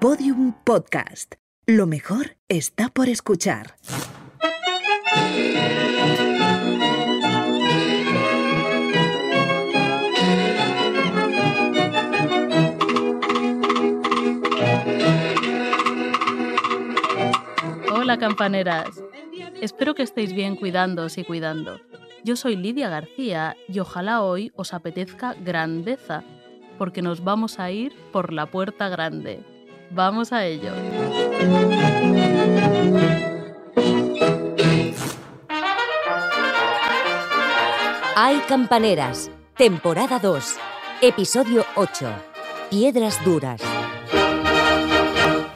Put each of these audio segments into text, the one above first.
Podium Podcast. Lo mejor está por escuchar. Hola campaneras. Espero que estéis bien cuidándoos y cuidando. Yo soy Lidia García y ojalá hoy os apetezca grandeza, porque nos vamos a ir por la puerta grande. Vamos a ello. Hay Campaneras, temporada 2, episodio 8, Piedras Duras.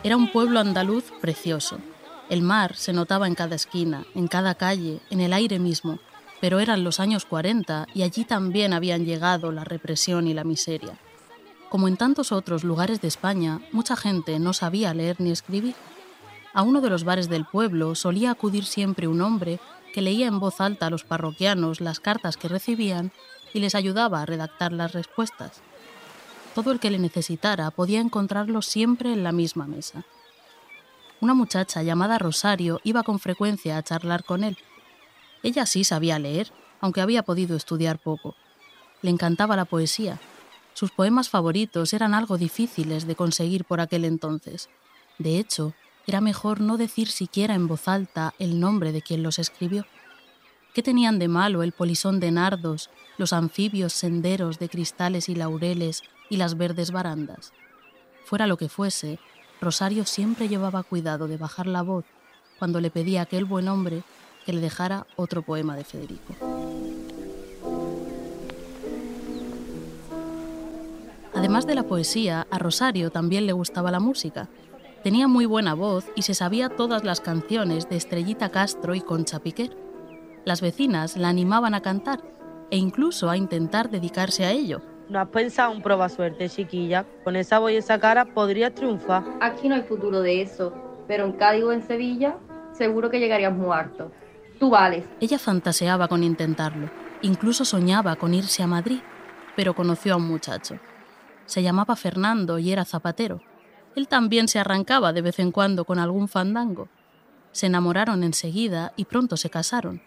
Era un pueblo andaluz precioso. El mar se notaba en cada esquina, en cada calle, en el aire mismo, pero eran los años 40 y allí también habían llegado la represión y la miseria. Como en tantos otros lugares de España, mucha gente no sabía leer ni escribir. A uno de los bares del pueblo solía acudir siempre un hombre que leía en voz alta a los parroquianos las cartas que recibían y les ayudaba a redactar las respuestas. Todo el que le necesitara podía encontrarlo siempre en la misma mesa. Una muchacha llamada Rosario iba con frecuencia a charlar con él. Ella sí sabía leer, aunque había podido estudiar poco. Le encantaba la poesía. Sus poemas favoritos eran algo difíciles de conseguir por aquel entonces. De hecho, era mejor no decir siquiera en voz alta el nombre de quien los escribió. ¿Qué tenían de malo el polisón de nardos, los anfibios senderos de cristales y laureles y las verdes barandas? Fuera lo que fuese, Rosario siempre llevaba cuidado de bajar la voz cuando le pedía a aquel buen hombre que le dejara otro poema de Federico. Además de la poesía, a Rosario también le gustaba la música. Tenía muy buena voz y se sabía todas las canciones de Estrellita Castro y Concha Piquer. Las vecinas la animaban a cantar e incluso a intentar dedicarse a ello. ¿No has pensado en prueba suerte, chiquilla? Con esa voz y esa cara podrías triunfar. Aquí no hay futuro de eso, pero en Cádiz o en Sevilla seguro que llegarías muy harto. Tú vales. Ella fantaseaba con intentarlo, incluso soñaba con irse a Madrid, pero conoció a un muchacho. Se llamaba Fernando y era zapatero. Él también se arrancaba de vez en cuando con algún fandango. Se enamoraron enseguida y pronto se casaron.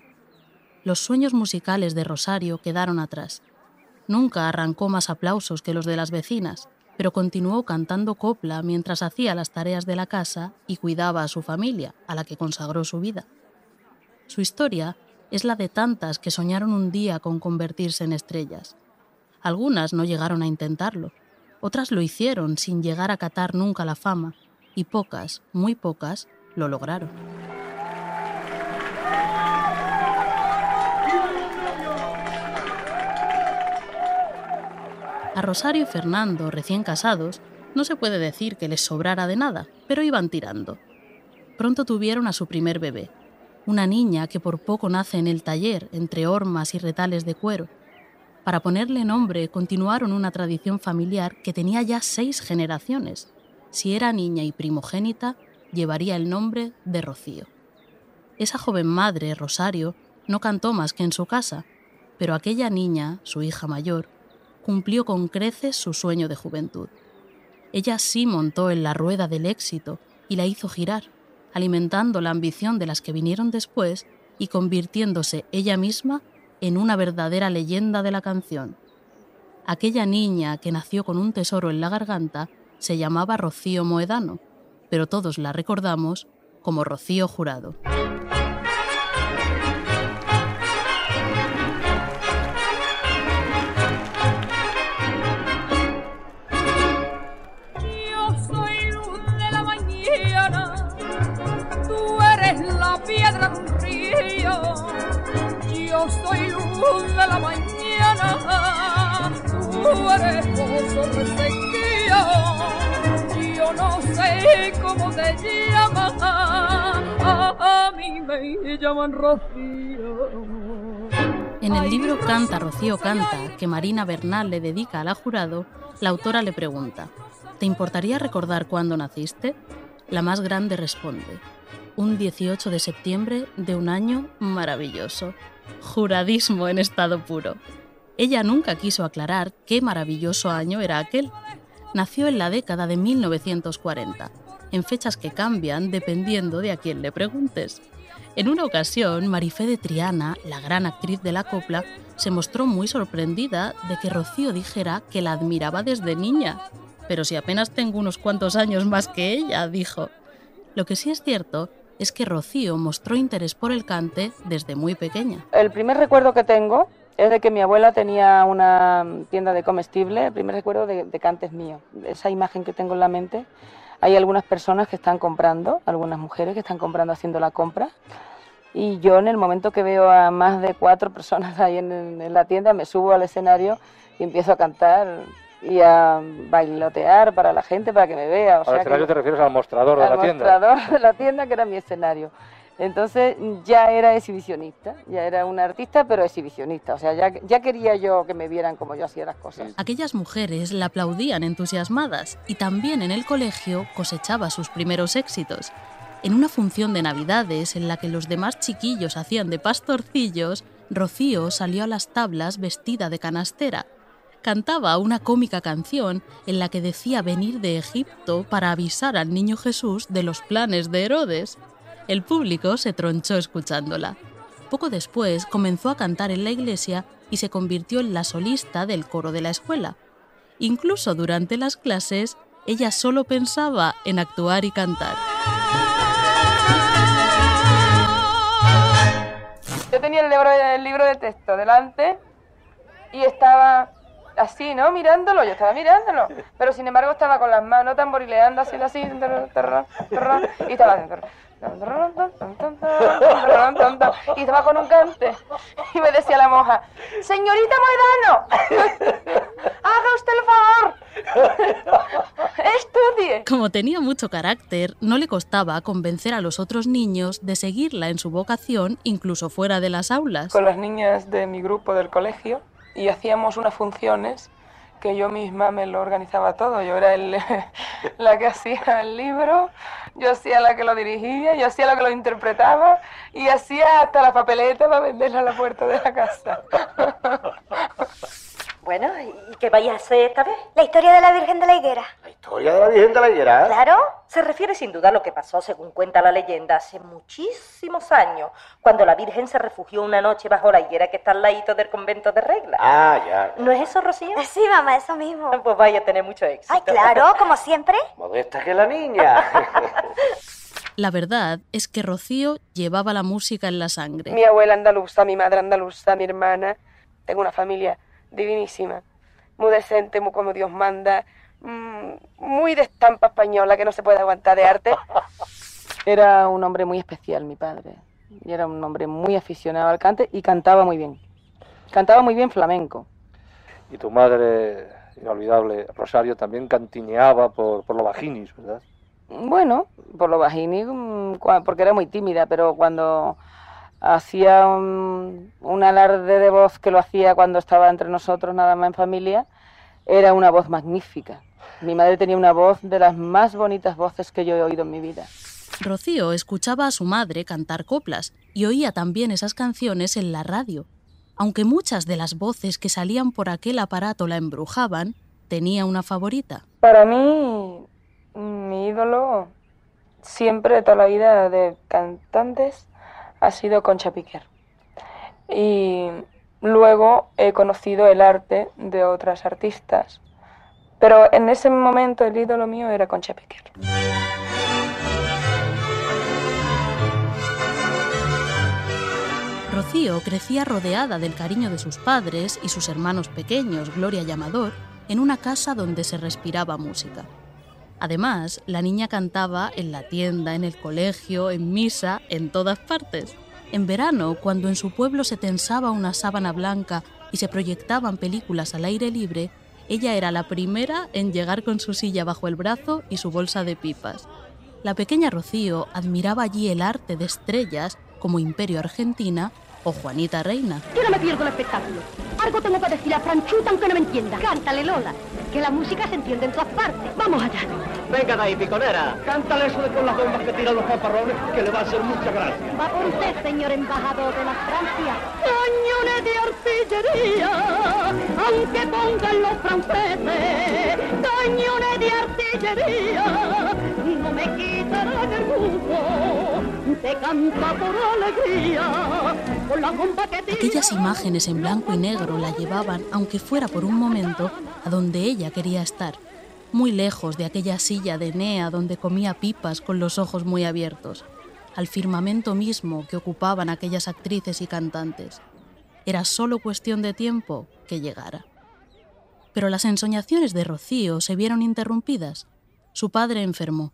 Los sueños musicales de Rosario quedaron atrás. Nunca arrancó más aplausos que los de las vecinas, pero continuó cantando copla mientras hacía las tareas de la casa y cuidaba a su familia, a la que consagró su vida. Su historia es la de tantas que soñaron un día con convertirse en estrellas. Algunas no llegaron a intentarlo, otras lo hicieron sin llegar a catar nunca la fama, y pocas, muy pocas, lo lograron. A Rosario y Fernando, recién casados, no se puede decir que les sobrara de nada, pero iban tirando. Pronto tuvieron a su primer bebé, una niña que por poco nace en el taller entre hormas y retales de cuero. Para ponerle nombre continuaron una tradición familiar que tenía ya seis generaciones. Si era niña y primogénita, llevaría el nombre de Rocío. Esa joven madre, Rosario, no cantó más que en su casa, pero aquella niña, su hija mayor, cumplió con creces su sueño de juventud. Ella sí montó en la rueda del éxito y la hizo girar, alimentando la ambición de las que vinieron después y convirtiéndose ella misma en una verdadera leyenda de la canción. Aquella niña que nació con un tesoro en la garganta se llamaba Rocío Moedano, pero todos la recordamos como Rocío Jurado. De la mañana, tú eres pozo de sequía. Yo no sé cómo te llamas, a mí me llaman Rocío. En el libro Canta, Rocío canta, que Marina Bernal le dedica a la jurado, la autora le pregunta, ¿te importaría recordar cuándo naciste? La más grande responde, un 18 de septiembre de un año maravilloso. Juradismo en estado puro. Ella nunca quiso aclarar qué maravilloso año era aquel. nació en la década de 1940, en fechas que cambian dependiendo de a quién le preguntes. En una ocasión, Marifé de Triana, la gran actriz de la copla, se mostró muy sorprendida de que Rocío dijera que la admiraba desde niña. Pero si apenas tengo unos cuantos años más que ella, dijo. Lo que sí es cierto es que Rocío mostró interés por el cante desde muy pequeña. El primer recuerdo que tengo es de que mi abuela tenía una tienda de comestible, el primer recuerdo de, de cante es mío. Esa imagen que tengo en la mente, hay algunas personas que están comprando, algunas mujeres que están comprando haciendo la compra. Y yo en el momento que veo a más de cuatro personas ahí en la tienda, me subo al escenario y empiezo a cantar y a bailotear para la gente, para que me vea. O Al sea que- escenario te refieres al mostrador de al la tienda. mostrador de la tienda, que era mi escenario. Entonces ya era exhibicionista, ya era una artista, pero exhibicionista. O sea, ya, ya quería yo que me vieran como yo hacía las cosas. Aquellas mujeres la aplaudían entusiasmadas y también en el colegio cosechaba sus primeros éxitos. En una función de Navidades en la que los demás chiquillos hacían de pastorcillos, Rocío salió a las tablas vestida de canastera. Cantaba una cómica canción en la que decía venir de Egipto para avisar al niño Jesús de los planes de Herodes. El público se tronchó escuchándola. Poco después comenzó a cantar en la iglesia y se convirtió en la solista del coro de la escuela. Incluso durante las clases, ella solo pensaba en actuar y cantar. Yo tenía el libro, el libro de texto delante y estaba así, ¿no? Mirándolo, yo estaba mirándolo. Pero sin embargo estaba con las manos tamborileando así, así, y estaba haciendo... Y estaba con un cante. Y me decía la monja, señorita Moedano, haga usted el favor. Estudie. Como tenía mucho carácter, no le costaba convencer a los otros niños de seguirla en su vocación incluso fuera de las aulas. con las niñas de mi grupo del colegio y hacíamos unas funciones que yo misma me lo organizaba todo. Yo era el- la que hacía el libro, yo hacía la que lo dirigía, yo hacía la que lo interpretaba y hacía hasta la papeleta para venderla a la puerta de la casa. Bueno, ¿y qué vais a hacer esta vez? La historia de la Virgen de la Higuera. ¿La historia de la Virgen de la Higuera? Claro, se refiere sin duda a lo que pasó, según cuenta la leyenda, hace muchísimos años, cuando la Virgen se refugió una noche bajo la higuera que está al ladito del convento de Regla. Ah, ya. ¿No es eso, Rocío? Sí, mamá, eso mismo. Pues vaya a tener mucho éxito. Ay, claro, como siempre. Modesta que la niña. La verdad es que Rocío llevaba la música en la sangre. Mi abuela andaluza, mi madre andaluza, mi hermana. Tengo una familia divinísima, muy decente, muy como Dios manda, mm, muy de estampa española que no se puede aguantar de arte. Era un hombre muy especial, mi padre. Y era un hombre muy aficionado al cante y cantaba muy bien. Cantaba muy bien flamenco. Y tu madre, inolvidable, Rosario, también cantineaba por, por lo bajinis, ¿verdad? Bueno, por lo bajini, mm, porque era muy tímida, pero cuando hacía un, un alarde de voz que lo hacía cuando estaba entre nosotros nada más en familia, era una voz magnífica. Mi madre tenía una voz de las más bonitas voces que yo he oído en mi vida. Rocío escuchaba a su madre cantar coplas y oía también esas canciones en la radio. Aunque muchas de las voces que salían por aquel aparato la embrujaban, tenía una favorita. Para mí, mi ídolo siempre toda la vida de cantantes ha sido Concha Piquer. Y luego he conocido el arte de otras artistas. Pero en ese momento el ídolo mío era Concha Piquer. Rocío crecía rodeada del cariño de sus padres y sus hermanos pequeños, Gloria y Amador, en una casa donde se respiraba música. Además, la niña cantaba en la tienda, en el colegio, en misa, en todas partes. En verano, cuando en su pueblo se tensaba una sábana blanca y se proyectaban películas al aire libre, ella era la primera en llegar con su silla bajo el brazo y su bolsa de pipas. La pequeña Rocío admiraba allí el arte de estrellas como Imperio Argentina o Juanita Reina. Yo no me pierdo el espectáculo. Algo tengo que decir a Franchuta aunque no me entienda. Cántale, Lola. Que la música se entiende en todas partes. Vamos allá. Venga de ahí, piconera. Cántale eso de con las bombas que tiran los paparrones, que le va a hacer mucha gracia. Va por usted, señor embajador de la Francia. Cañones de artillería, aunque pongan los franceses, cañones de artillería, no me quitarán el gusto Aquellas imágenes en blanco y negro la llevaban, aunque fuera por un momento, a donde ella quería estar, muy lejos de aquella silla de Enea donde comía pipas con los ojos muy abiertos, al firmamento mismo que ocupaban aquellas actrices y cantantes. Era solo cuestión de tiempo que llegara. Pero las ensoñaciones de Rocío se vieron interrumpidas. Su padre enfermó.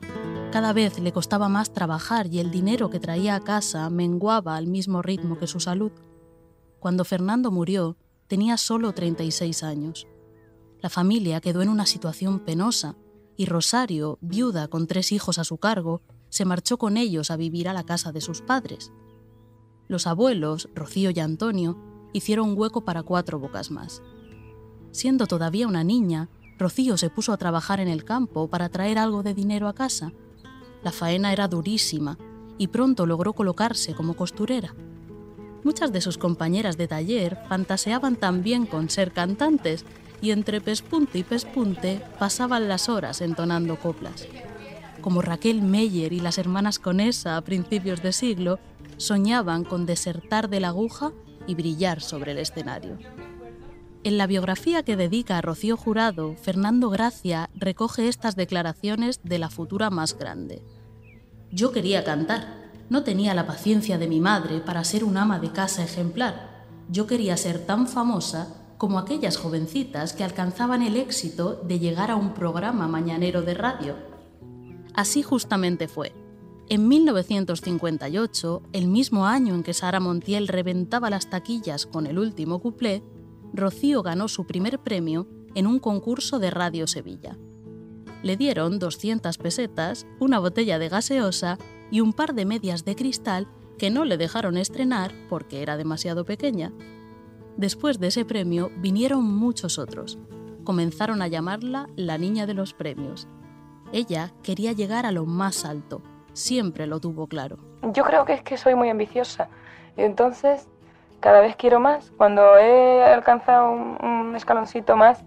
Cada vez le costaba más trabajar y el dinero que traía a casa menguaba al mismo ritmo que su salud. Cuando Fernando murió, tenía solo 36 años. La familia quedó en una situación penosa y Rosario, viuda con tres hijos a su cargo, se marchó con ellos a vivir a la casa de sus padres. Los abuelos, Rocío y Antonio, hicieron hueco para cuatro bocas más. Siendo todavía una niña, Rocío se puso a trabajar en el campo para traer algo de dinero a casa. La faena era durísima y pronto logró colocarse como costurera. Muchas de sus compañeras de taller fantaseaban también con ser cantantes y entre pespunte y pespunte pasaban las horas entonando coplas. Como Raquel Meyer y las hermanas Conesa a principios de siglo, soñaban con desertar de la aguja y brillar sobre el escenario. En la biografía que dedica a Rocío Jurado, Fernando Gracia recoge estas declaraciones de la futura más grande. Yo quería cantar, no tenía la paciencia de mi madre para ser un ama de casa ejemplar. Yo quería ser tan famosa como aquellas jovencitas que alcanzaban el éxito de llegar a un programa mañanero de radio. Así justamente fue. En 1958, el mismo año en que Sara Montiel reventaba las taquillas con el último cuplé, Rocío ganó su primer premio en un concurso de Radio Sevilla. Le dieron 200 pesetas, una botella de gaseosa y un par de medias de cristal que no le dejaron estrenar porque era demasiado pequeña. Después de ese premio vinieron muchos otros. Comenzaron a llamarla la niña de los premios. Ella quería llegar a lo más alto, siempre lo tuvo claro. Yo creo que es que soy muy ambiciosa. Entonces, cada vez quiero más. Cuando he alcanzado un, escaloncito más,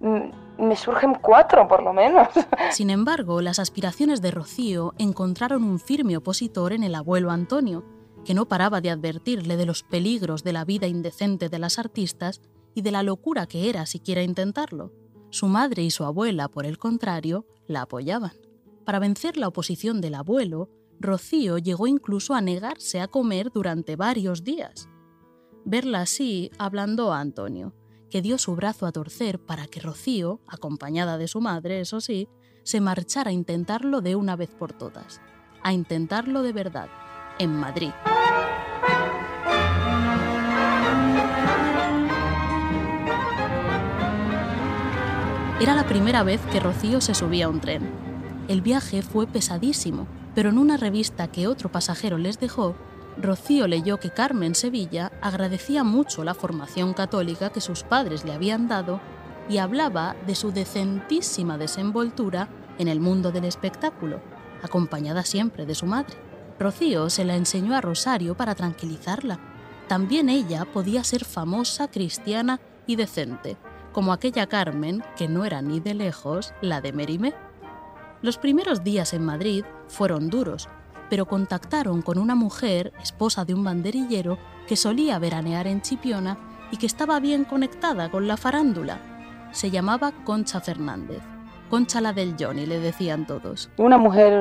mm, me surgen cuatro por lo menos. Sin embargo, las aspiraciones de Rocío encontraron un firme opositor en el abuelo Antonio, que no paraba de advertirle de los peligros de la vida indecente de las artistas y de la locura que era siquiera intentarlo. Su madre y su abuela, por el contrario, la apoyaban. Para vencer la oposición del abuelo, Rocío llegó incluso a negarse a comer durante varios días. Verla así ablandó a Antonio, que dio su brazo a torcer para que Rocío, acompañada de su madre, eso sí, se marchara a intentarlo de una vez por todas, a intentarlo de verdad, en Madrid. Era la primera vez que Rocío se subía a un tren. El viaje fue pesadísimo, pero en una revista que otro pasajero les dejó, Rocío leyó que Carmen Sevilla agradecía mucho la formación católica que sus padres le habían dado y hablaba de su decentísima desenvoltura en el mundo del espectáculo, acompañada siempre de su madre. Rocío se la enseñó a Rosario para tranquilizarla. También ella podía ser famosa, cristiana y decente, como aquella Carmen que no era ni de lejos la de Merimé. Los primeros días en Madrid fueron duros, pero contactaron con una mujer, esposa de un banderillero, que solía veranear en Chipiona y que estaba bien conectada con la farándula. Se llamaba Concha Fernández. Concha la del Johnny, le decían todos. Una mujer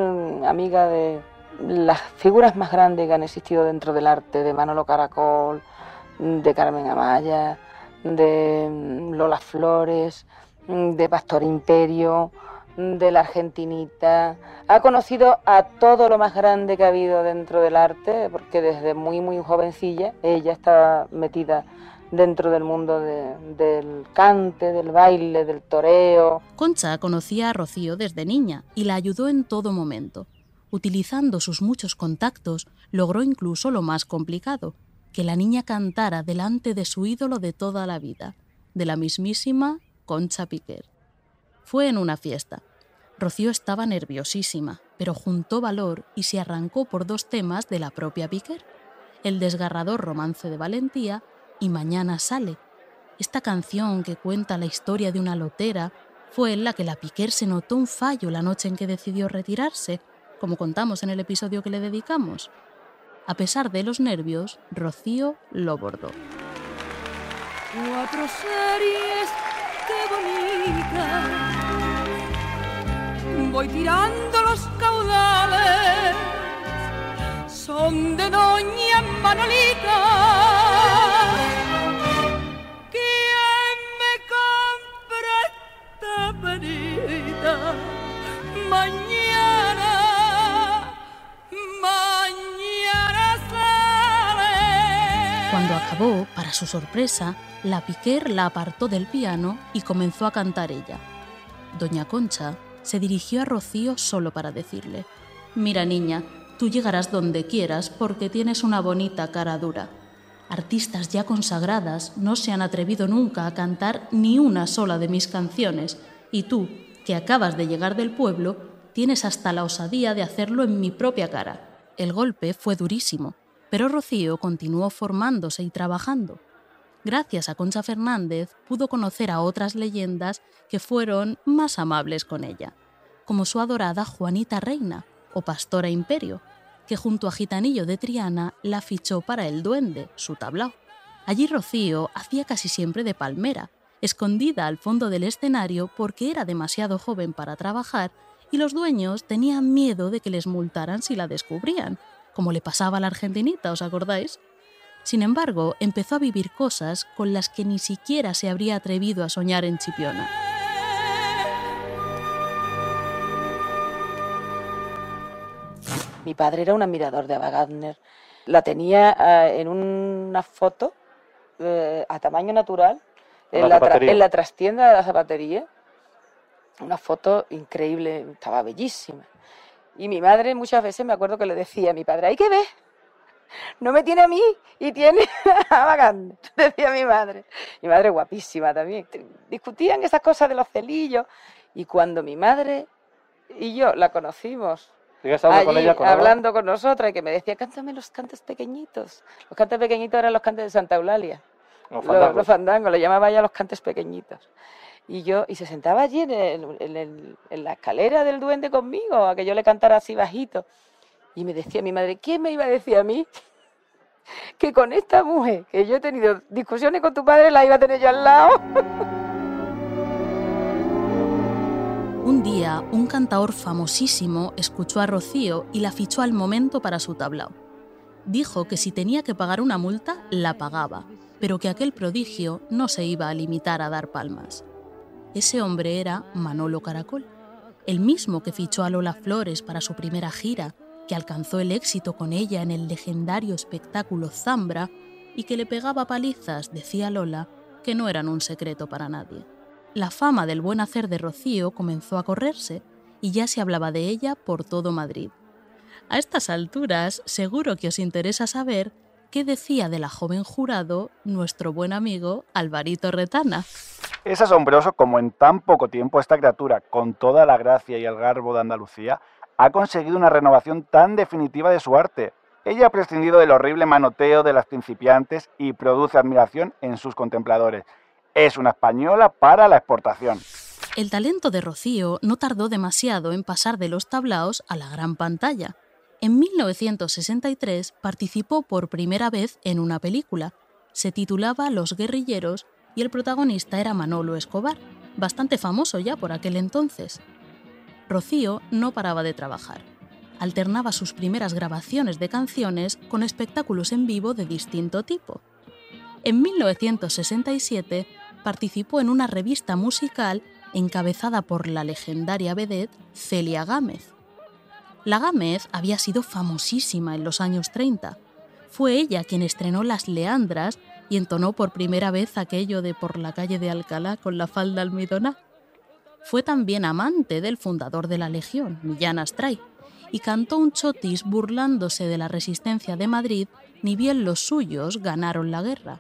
amiga de las figuras más grandes que han existido dentro del arte, de Manolo Caracol, de Carmen Amaya, de Lola Flores, de Pastor Imperio, de la Argentinita. Ha conocido a todo lo más grande que ha habido dentro del arte, porque desde muy, muy jovencilla ella está metida dentro del mundo de- del cante, del baile, del toreo. Concha conocía a Rocío desde niña y la ayudó en todo momento. Utilizando sus muchos contactos, logró incluso lo más complicado, que la niña cantara delante de su ídolo de toda la vida, de la mismísima Concha Piquer. Fue en una fiesta. Rocío estaba nerviosísima, pero juntó valor y se arrancó por dos temas de la propia Piquer, el desgarrador romance de Valentía y Mañana sale. Esta canción que cuenta la historia de una lotera fue en la que la Piquer se notó un fallo la noche en que decidió retirarse, como contamos en el episodio que le dedicamos. A pesar de los nervios, Rocío lo bordó. Voy tirando los caudales. Son de Doña Manolita. ¿Quién me compra esta penita? Mañana, mañana sale. Cuando acabó, para su sorpresa, la Piquer la apartó del piano y comenzó a cantar ella. Doña Concha se dirigió a Rocío solo para decirle, Mira niña, tú llegarás donde quieras porque tienes una bonita cara dura. Artistas ya consagradas no se han atrevido nunca a cantar ni una sola de mis canciones y tú, que acabas de llegar del pueblo, tienes hasta la osadía de hacerlo en mi propia cara. El golpe fue durísimo, pero Rocío continuó formándose y trabajando. Gracias a Concha Fernández pudo conocer a otras leyendas que fueron más amables con ella, como su adorada Juanita Reina o Pastora Imperio, que junto a Gitanillo de Triana la fichó para el duende, su tablao. Allí Rocío hacía casi siempre de palmera, escondida al fondo del escenario porque era demasiado joven para trabajar y los dueños tenían miedo de que les multaran si la descubrían, como le pasaba a la argentinita, ¿os acordáis? Sin embargo, empezó a vivir cosas con las que ni siquiera se habría atrevido a soñar en Chipiona. Mi padre era un admirador de Ava Gardner. La tenía eh, en una foto eh, a tamaño natural En la en la trastienda de la zapatería. Una foto increíble, estaba bellísima. Y mi madre muchas veces me acuerdo que le decía a mi padre, hay que ver, no me tiene a mí y tiene a Gardner", decía mi madre. Mi madre guapísima también. Discutían esas cosas de los celillos. Y cuando mi madre y yo la conocimos ¿Sigues hablando con allí, ella? Con Ava? hablando con nosotras y que me decía, cántame los cantes pequeñitos. Los cantes pequeñitos eran los cantes de Santa Eulalia. Los Los- fandangos. los fandangos, le llamaba ella los cantes pequeñitos. Y yo, y se sentaba allí en, el- en el- en la escalera del duende conmigo, a que yo le cantara así bajito. Y me decía mi madre, ¿quién me iba a decir a mí que con esta mujer, que yo he tenido discusiones con tu padre, la iba a tener yo al lado? Un día, un cantaor famosísimo escuchó a Rocío y la fichó al momento para su tablao. Dijo que si tenía que pagar una multa, la pagaba, pero que aquel prodigio no se iba a limitar a dar palmas. Ese hombre era Manolo Caracol, el mismo que fichó a Lola Flores para su primera gira, que alcanzó el éxito con ella en el legendario espectáculo Zambra y que le pegaba palizas, decía Lola, que no eran un secreto para nadie. La fama del buen hacer de Rocío comenzó a correrse y ya se hablaba de ella por todo Madrid. A estas alturas, seguro que os interesa saber qué decía de la joven jurado nuestro buen amigo Alvarito Retana. Es asombroso como en tan poco tiempo esta criatura, con toda la gracia y el garbo de Andalucía, ha conseguido una renovación tan definitiva de su arte. Ella ha prescindido del horrible manoteo de las principiantes y produce admiración en sus contempladores. Es una española para la exportación. El talento de Rocío no tardó demasiado en pasar de los tablaos a la gran pantalla. En 1963 participó por primera vez en una película. Se titulaba Los guerrilleros y el protagonista era Manolo Escobar, bastante famoso ya por aquel entonces. Rocío no paraba de trabajar. Alternaba sus primeras grabaciones de canciones con espectáculos en vivo de distinto tipo. En 1967 participó en una revista musical encabezada por la legendaria vedette Celia Gámez. La Gámez había sido famosísima en los años 30. Fue ella quien estrenó Las Leandras y entonó por primera vez aquello de por la calle de Alcalá con la falda almidoná. Fue también amante del fundador de la Legión, Millán Astray, y cantó un chotis burlándose de la resistencia de Madrid, ni bien los suyos ganaron la guerra.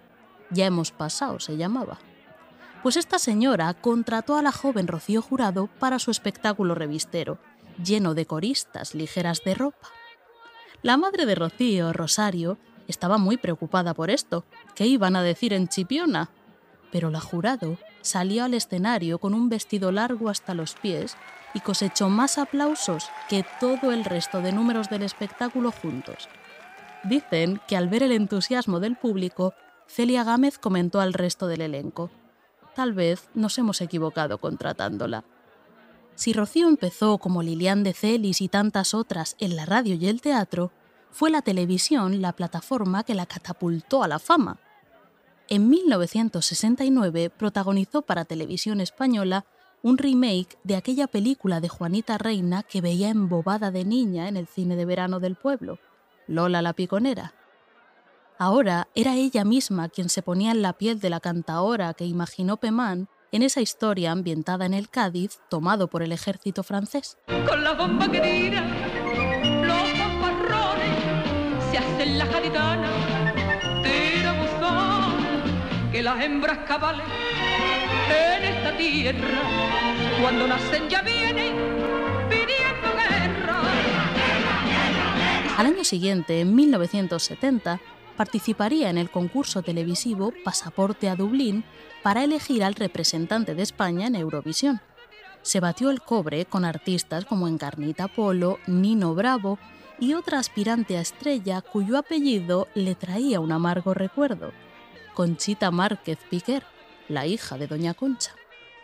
Ya hemos pasado, se llamaba. Pues esta señora contrató a la joven Rocío Jurado para su espectáculo revistero, lleno de coristas ligeras de ropa. La madre de Rocío, Rosario, estaba muy preocupada por esto. ¿Qué iban a decir en Chipiona? Pero la jurado salió al escenario con un vestido largo hasta los pies y cosechó más aplausos que todo el resto de números del espectáculo juntos. Dicen que al ver el entusiasmo del público, Celia Gámez comentó al resto del elenco. Tal vez nos hemos equivocado contratándola. Si Rocío empezó como Lilian de Celis y tantas otras en la radio y el teatro, fue la televisión la plataforma que la catapultó a la fama. En 1969 protagonizó para Televisión Española un remake de aquella película de Juanita Reina que veía embobada de niña en el cine de verano del pueblo, Lola la Piconera. Ahora era ella misma quien se ponía en la piel de la cantaora que imaginó Pemán en esa historia ambientada en el Cádiz tomado por el ejército francés. Con la bomba que tira, los se hacen la gaditana, las hembras cabales en esta tierra, cuando nacen ya vienen pidiendo guerra. Al año siguiente, en 1970, participaría en el concurso televisivo Pasaporte a Dublín para elegir al representante de España en Eurovisión. Se batió el cobre con artistas como Encarnita Polo, Nino Bravo y otra aspirante a estrella cuyo apellido le traía un amargo recuerdo, Conchita Márquez Piquer, la hija de Doña Concha.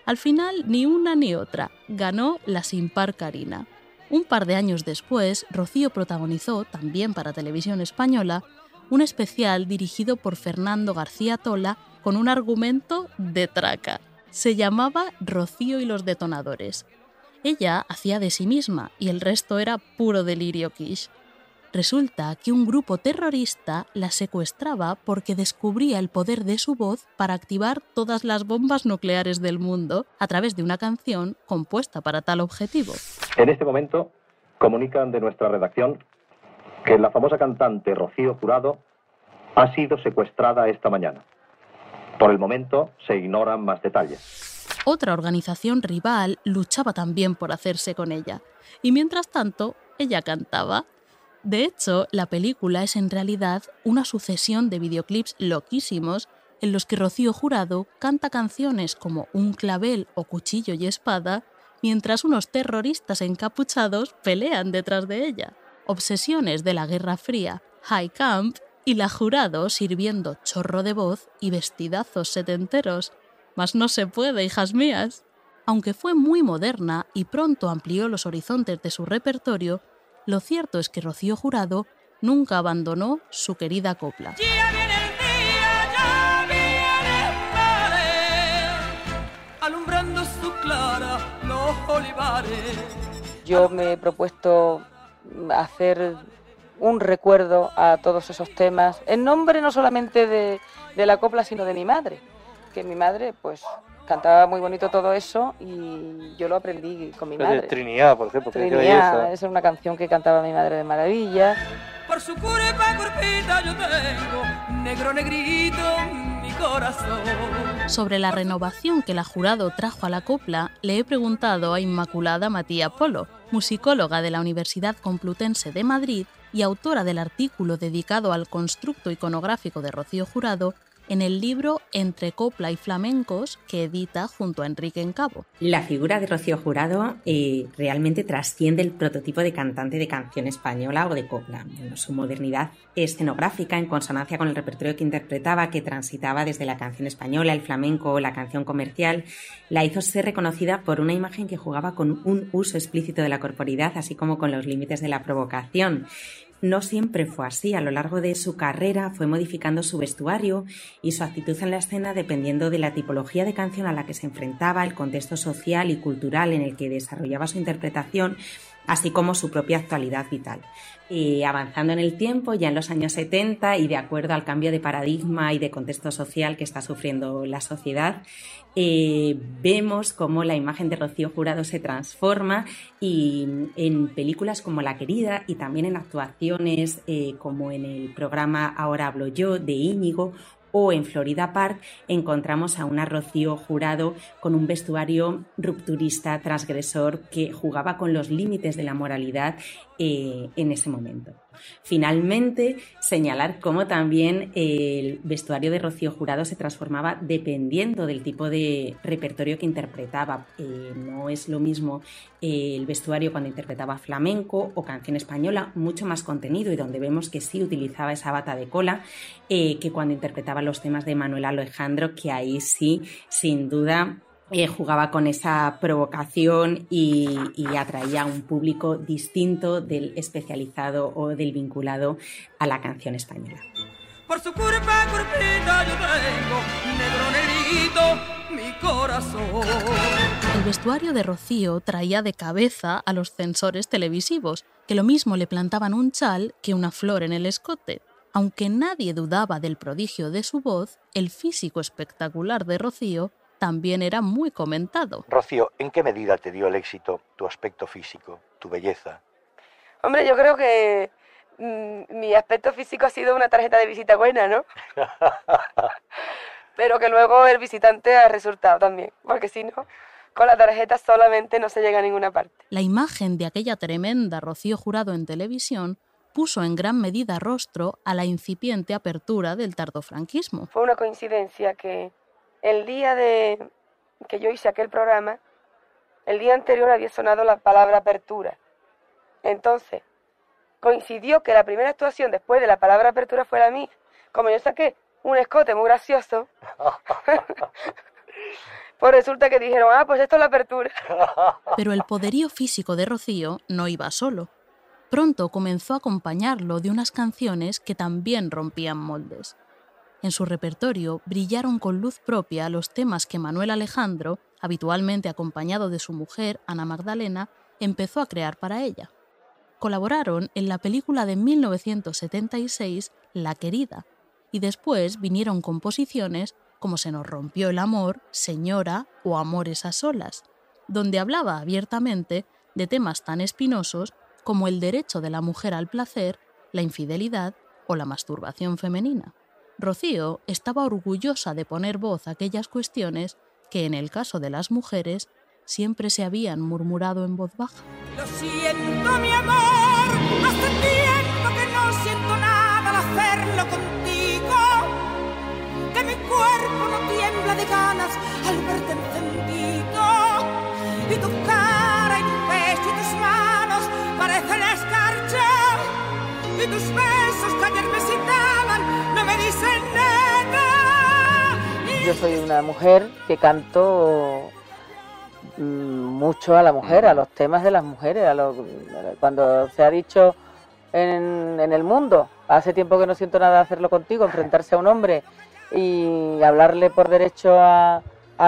Al final, ni una ni otra, ganó la sin par Karina. Un par de años después, Rocío protagonizó, también para televisión española, un especial dirigido por Fernando García Tola con un argumento de traca. Se llamaba Rocío y los detonadores. Ella hacía de sí misma y el resto era puro delirio quiche. Resulta que un grupo terrorista la secuestraba porque descubría el poder de su voz para activar todas las bombas nucleares del mundo a través de una canción compuesta para tal objetivo. En este momento comunican de nuestra redacción que la famosa cantante Rocío Jurado ha sido secuestrada esta mañana. Por el momento se ignoran más detalles. Otra organización rival luchaba también por hacerse con ella, y mientras tanto ella cantaba. De hecho, la película es en realidad una sucesión de videoclips loquísimos en los que Rocío Jurado canta canciones como Un clavel o Cuchillo y espada, mientras unos terroristas encapuchados pelean detrás de ella obsesiones de la Guerra Fría, High Camp y la jurado sirviendo chorro de voz y vestidazos setenteros. Mas no se puede, hijas mías. Aunque fue muy moderna y pronto amplió los horizontes de su repertorio, lo cierto es que Rocío Jurado nunca abandonó su querida copla. alumbrando su clara los olivares. Yo me he propuesto hacer un recuerdo a todos esos temas, en nombre no solamente de, de, la copla, sino de mi madre, que mi madre pues cantaba muy bonito todo eso y yo lo aprendí con mi madre. Trinidad, por ejemplo. Trinidad, esa es una canción que cantaba mi madre de maravilla. Por su curva curpita yo tengo negro negrito mi corazón. Sobre la renovación que la jurado trajo a la copla, le he preguntado a Inmaculada Matías Polo, musicóloga de la Universidad Complutense de Madrid y autora del artículo dedicado al constructo iconográfico de Rocío Jurado en el libro Entre copla y flamencos que edita junto a Enrique Encabo. La figura de Rocío Jurado eh, realmente trasciende el prototipo de cantante de canción española o de copla. Bueno, su modernidad escenográfica, en consonancia con el repertorio que interpretaba, que transitaba desde la canción española, el flamenco o la canción comercial, la hizo ser reconocida por una imagen que jugaba con un uso explícito de la corporidad, así como con los límites de la provocación. No siempre fue así. A lo largo de su carrera fue modificando su vestuario y su actitud en la escena dependiendo de la tipología de canción a la que se enfrentaba, el contexto social y cultural en el que desarrollaba su interpretación, así como su propia actualidad vital. Y avanzando en el tiempo, ya en los años 70 y de acuerdo al cambio de paradigma y de contexto social que está sufriendo la sociedad, eh, vemos cómo la imagen de Rocío Jurado se transforma y en películas como La Querida y también en actuaciones eh, como en el programa Ahora hablo yo de Íñigo o en Florida Park encontramos a una Rocío Jurado con un vestuario rupturista, transgresor, que jugaba con los límites de la moralidad eh, en ese momento. Finalmente, señalar cómo también el vestuario de Rocío Jurado se transformaba dependiendo del tipo de repertorio que interpretaba. Eh, no es lo mismo eh, el vestuario cuando interpretaba flamenco o canción española, mucho más contenido y donde vemos que sí utilizaba esa bata de cola, que cuando interpretaba los temas de Manuel Alejandro, que ahí sí, sin duda, eh, jugaba con esa provocación y, atraía a un público distinto del especializado o del vinculado a la canción española. Por su curva yo tengo negro mi corazón. El vestuario de Rocío traía de cabeza a los censores televisivos, que lo mismo le plantaban un chal que una flor en el escote. Aunque nadie dudaba del prodigio de su voz, el físico espectacular de Rocío también era muy comentado. Rocío, ¿en qué medida te dio el éxito tu aspecto físico, tu belleza? Hombre, yo creo que mm, mi aspecto físico ha sido una tarjeta de visita buena, ¿no? Pero que luego el visitante ha resultado también, porque si no, con la tarjeta solamente no se llega a ninguna parte. La imagen de aquella tremenda Rocío Jurado en televisión puso en gran medida rostro a la incipiente apertura del tardofranquismo. Fue una coincidencia que el día de que yo hice aquel programa, el día anterior había sonado la palabra apertura. Entonces, coincidió que la primera actuación después de la palabra apertura fue la mía. Como yo saqué un escote muy gracioso, pues resulta que dijeron, ah, pues esto es la apertura. Pero el poderío físico de Rocío no iba solo. Pronto comenzó a acompañarlo de unas canciones que también rompían moldes. En su repertorio brillaron con luz propia los temas que Manuel Alejandro, habitualmente acompañado de su mujer, Ana Magdalena, empezó a crear para ella. Colaboraron en la película de 1976 La querida, y después vinieron composiciones como Se nos rompió el amor, Señora o Amores a solas, donde hablaba abiertamente de temas tan espinosos como el derecho de la mujer al placer, la infidelidad o la masturbación femenina. Rocío estaba orgullosa de poner voz a aquellas cuestiones que en el caso de las mujeres siempre se habían murmurado en voz baja. Lo siento, mi amor, hace tiempo que no siento nada al hacerlo contigo, que mi cuerpo no tiembla de ganas al verte encendido, y tu cara y tu pecho y tus manos parecen escarcha, y tus besos que ayer me Yo soy una mujer que canto mm, mucho a la mujer, a los temas de las mujeres, a cuando se ha dicho en, el mundo, hace tiempo que no siento nada de hacerlo contigo, enfrentarse a un hombre y hablarle por derecho a,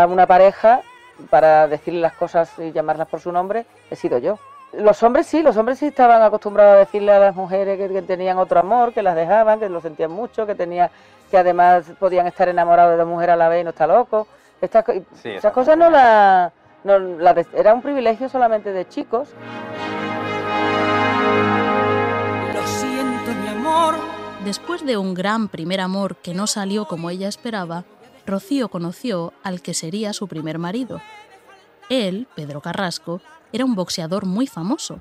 una pareja para decirle las cosas y llamarlas por su nombre, he sido yo. Los hombres sí, los hombres sí estaban acostumbrados a decirle a las mujeres que, que, tenían otro amor, que las dejaban, que lo sentían mucho, que tenía que además podían estar enamorados de dos mujeres a la vez y no está loco. Estas, esas cosas no las... No, era un privilegio solamente de chicos. Lo siento, mi amor. Después de un gran primer amor que no salió como ella esperaba, Rocío conoció al que sería su primer marido. Él, Pedro Carrasco, era un boxeador muy famoso.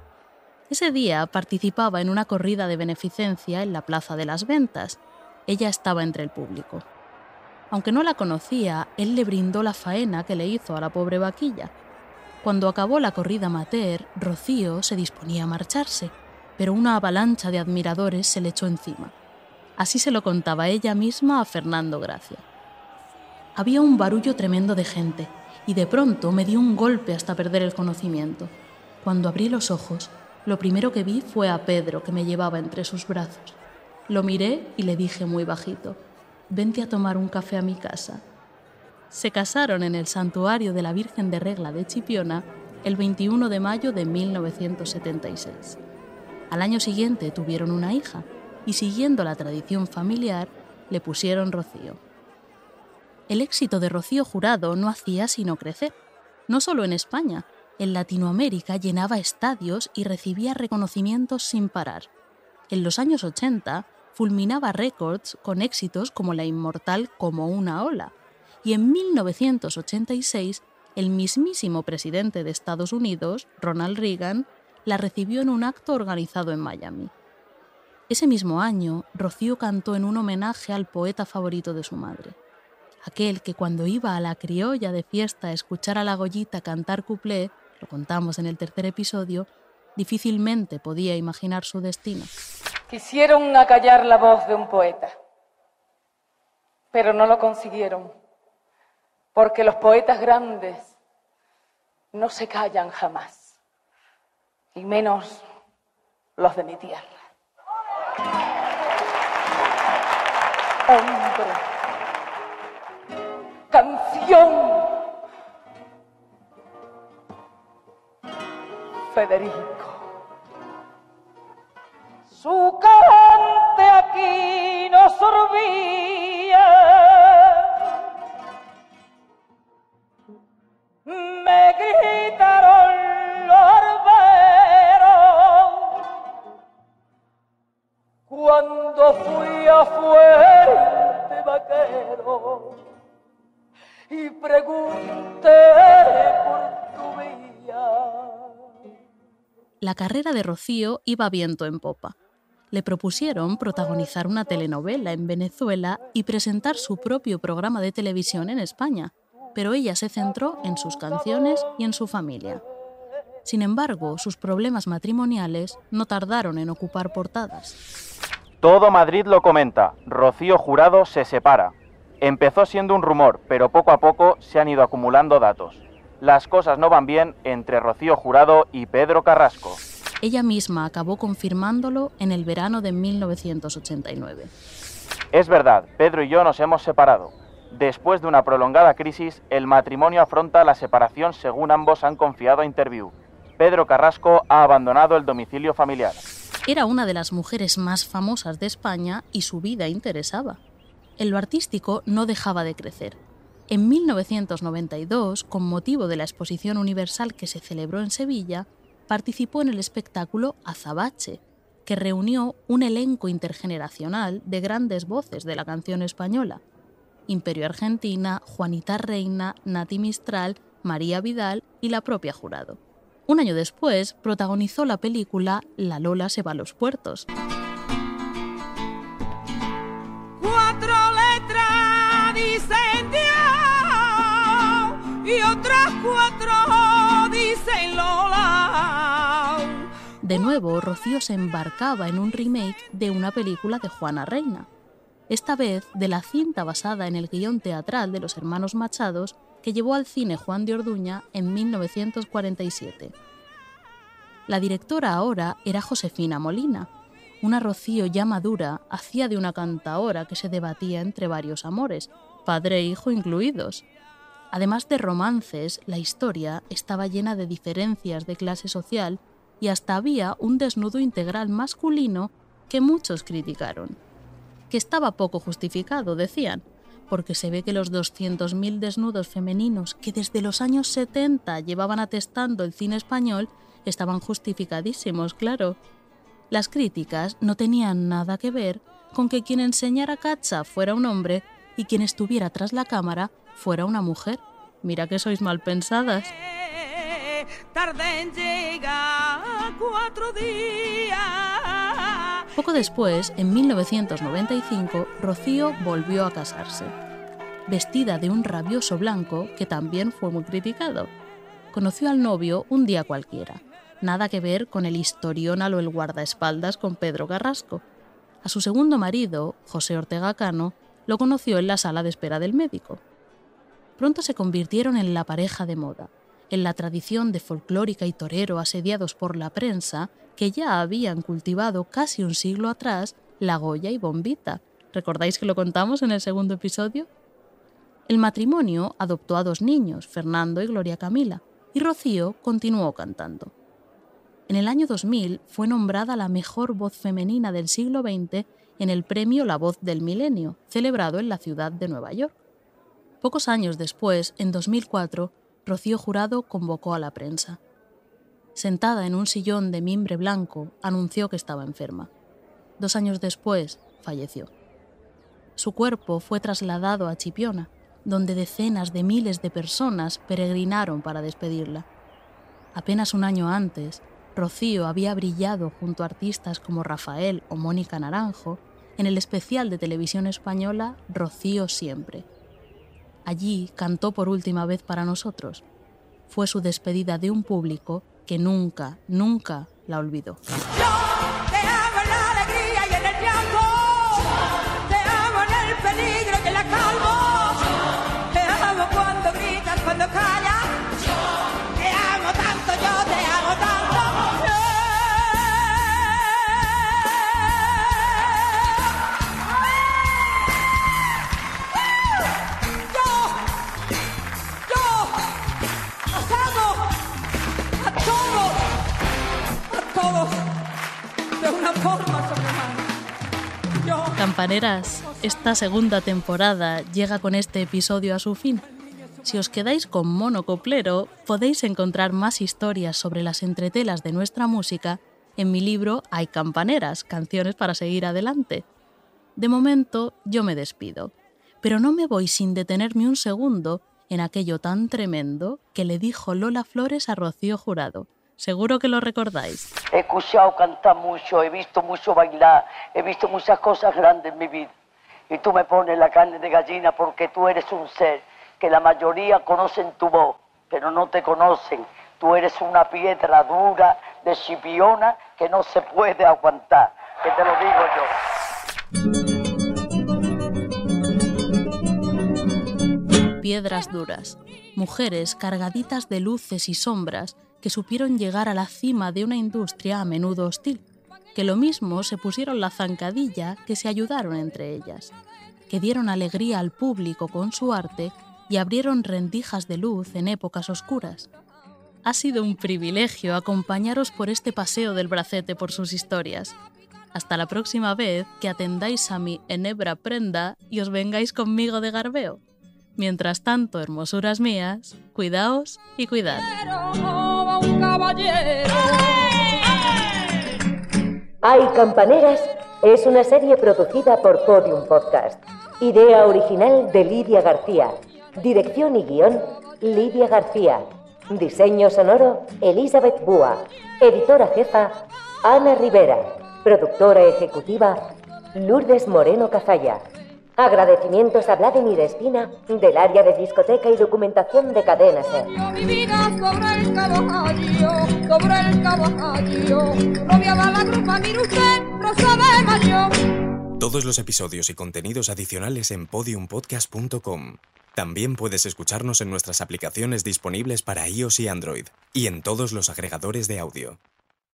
Ese día participaba en una corrida de beneficencia en la Plaza de las Ventas ella estaba entre el público. Aunque no la conocía, él le brindó la faena que le hizo a la pobre vaquilla. Cuando acabó la corrida mater, Rocío se disponía a marcharse, pero una avalancha de admiradores se le echó encima. Así se lo contaba ella misma a Fernando Gracia. Había un barullo tremendo de gente, y de pronto me dio un golpe hasta perder el conocimiento. Cuando abrí los ojos, lo primero que vi fue a Pedro que me llevaba entre sus brazos. Lo miré y le dije muy bajito, vente a tomar un café a mi casa. Se casaron en el santuario de la Virgen de Regla de Chipiona el 21 de mayo de 1976. Al año siguiente tuvieron una hija y siguiendo la tradición familiar le pusieron Rocío. El éxito de Rocío Jurado no hacía sino crecer, no solo en España, en Latinoamérica llenaba estadios y recibía reconocimientos sin parar. En los años 80, fulminaba récords con éxitos como la inmortal Como una ola. Y en 1986, el mismísimo presidente de Estados Unidos, Ronald Reagan, la recibió en un acto organizado en Miami. Ese mismo año, Rocío cantó en un homenaje al poeta favorito de su madre, aquel que cuando iba a la criolla de fiesta a escuchar a la Goyita cantar cuplé, lo contamos en el tercer episodio, difícilmente podía imaginar su destino. Quisieron acallar la voz de un poeta, pero no lo consiguieron, porque los poetas grandes no se callan jamás, y menos los de mi tierra. Hombre, canción, Federico. Su cante aquí no sorbía. Carrera de Rocío iba viento en popa. Le propusieron protagonizar una telenovela en Venezuela y presentar su propio programa de televisión en España, pero ella se centró en sus canciones y en su familia. Sin embargo, sus problemas matrimoniales no tardaron en ocupar portadas. Todo Madrid lo comenta. Rocío Jurado se separa. Empezó siendo un rumor, pero poco a poco se han ido acumulando datos. Las cosas no van bien entre Rocío Jurado y Pedro Carrasco. Ella misma acabó confirmándolo en el verano de 1989. Es verdad, Pedro y yo nos hemos separado. Después de una prolongada crisis, el matrimonio afronta la separación según ambos han confiado a Interview. Pedro Carrasco ha abandonado el domicilio familiar. Era una de las mujeres más famosas de España y su vida interesaba. En lo artístico no dejaba de crecer. En 1992, con motivo de la Exposición Universal que se celebró en Sevilla, participó en el espectáculo Azabache, que reunió un elenco intergeneracional de grandes voces de la canción española. Imperio Argentina, Juanita Reina, Nati Mistral, María Vidal y la propia Jurado. Un año después protagonizó la película La Lola se va a los puertos. Cuatro letras dicen y otras cuatro De nuevo, Rocío se embarcaba en un remake de una película de Juana Reina, esta vez de la cinta basada en el guion teatral de los hermanos Machados que llevó al cine Juan de Orduña en 1947. La directora ahora era Josefina Molina. Una Rocío ya madura hacía de una cantaora que se debatía entre varios amores, padre e hijo incluidos. Además de romances, la historia estaba llena de diferencias de clase social y hasta había un desnudo integral masculino que muchos criticaron. Que estaba poco justificado, decían, porque se ve que los 200.000 desnudos femeninos que desde los años 70 llevaban atestando el cine español estaban justificadísimos, claro. Las críticas no tenían nada que ver con que quien enseñara cacha fuera un hombre y quien estuviera tras la cámara fuera una mujer. Mira que sois mal pensadas. Tarde en Poco después, en 1995, Rocío volvió a casarse, vestida de un rabioso blanco que también fue muy criticado. Conoció al novio un día cualquiera, nada que ver con el historión a lo el guardaespaldas con Pedro Carrasco. A su segundo marido, José Ortega Cano, lo conoció en la sala de espera del médico. Pronto se convirtieron en la pareja de moda, en la tradición de folclórica y torero asediados por la prensa que ya habían cultivado casi un siglo atrás la Goya y Bombita. ¿Recordáis que lo contamos en el segundo episodio? El matrimonio adoptó a dos niños, Fernando y Gloria Camila, y Rocío continuó cantando. En el año 2000 fue nombrada la mejor voz femenina del siglo XX en el premio La Voz del Milenio, celebrado en la ciudad de Nueva York. Pocos años después, en 2004, Rocío Jurado convocó a la prensa. Sentada en un sillón de mimbre blanco, anunció que estaba enferma. Dos años después, falleció. Su cuerpo fue trasladado a Chipiona, donde decenas de miles de personas peregrinaron para despedirla. Apenas un año antes, Rocío había brillado junto a artistas como Rafael o Mónica Naranjo en el especial de televisión española Rocío Siempre. Allí cantó por última vez para nosotros. Fue su despedida de un público que nunca, nunca la olvidó. Yo, Campaneras, esta segunda temporada llega con este episodio a su fin. Si os quedáis con Mono Coplero, podéis encontrar más historias sobre las entretelas de nuestra música en mi libro Hay Campaneras, canciones para seguir adelante. De momento, yo me despido, pero no me voy sin detenerme un segundo en aquello tan tremendo que le dijo Lola Flores a Rocío Jurado. Seguro que lo recordáis. He escuchado cantar mucho, he visto mucho bailar, he visto muchas cosas grandes en mi vida. Y tú me pones la carne de gallina porque tú eres un ser que la mayoría conocen tu voz, pero no te conocen. Tú eres una piedra dura de chipiona que no se puede aguantar. Que te lo digo yo. piedras duras, mujeres cargaditas de luces y sombras que supieron llegar a la cima de una industria a menudo hostil, que lo mismo se pusieron la zancadilla que se ayudaron entre ellas, que dieron alegría al público con su arte y abrieron rendijas de luz en épocas oscuras. Ha sido un privilegio acompañaros por este paseo del bracete por sus historias. Hasta la próxima vez que atendáis a mi enebra prenda y os vengáis conmigo de garbeo. Mientras tanto, hermosuras mías, cuidaos y cuidad. Hay Campaneras es una serie producida por Podium Podcast. Idea original de Lidia García. Dirección y guion, Lidia García. Diseño sonoro, Elizabeth Búa. Editora jefa, Ana Rivera. Productora ejecutiva, Lourdes Moreno Cazalla. Agradecimientos a Vladimir Espina del área de discoteca y documentación de Cadena Ser. Mi vida sobre el caballo, sobre el caballo. No voy a dar la grupa, mire usted, Rosa de Mayo. Todos los episodios y contenidos adicionales en podiumpodcast.com. También puedes escucharnos en nuestras aplicaciones disponibles para iOS y Android y en todos los agregadores de audio.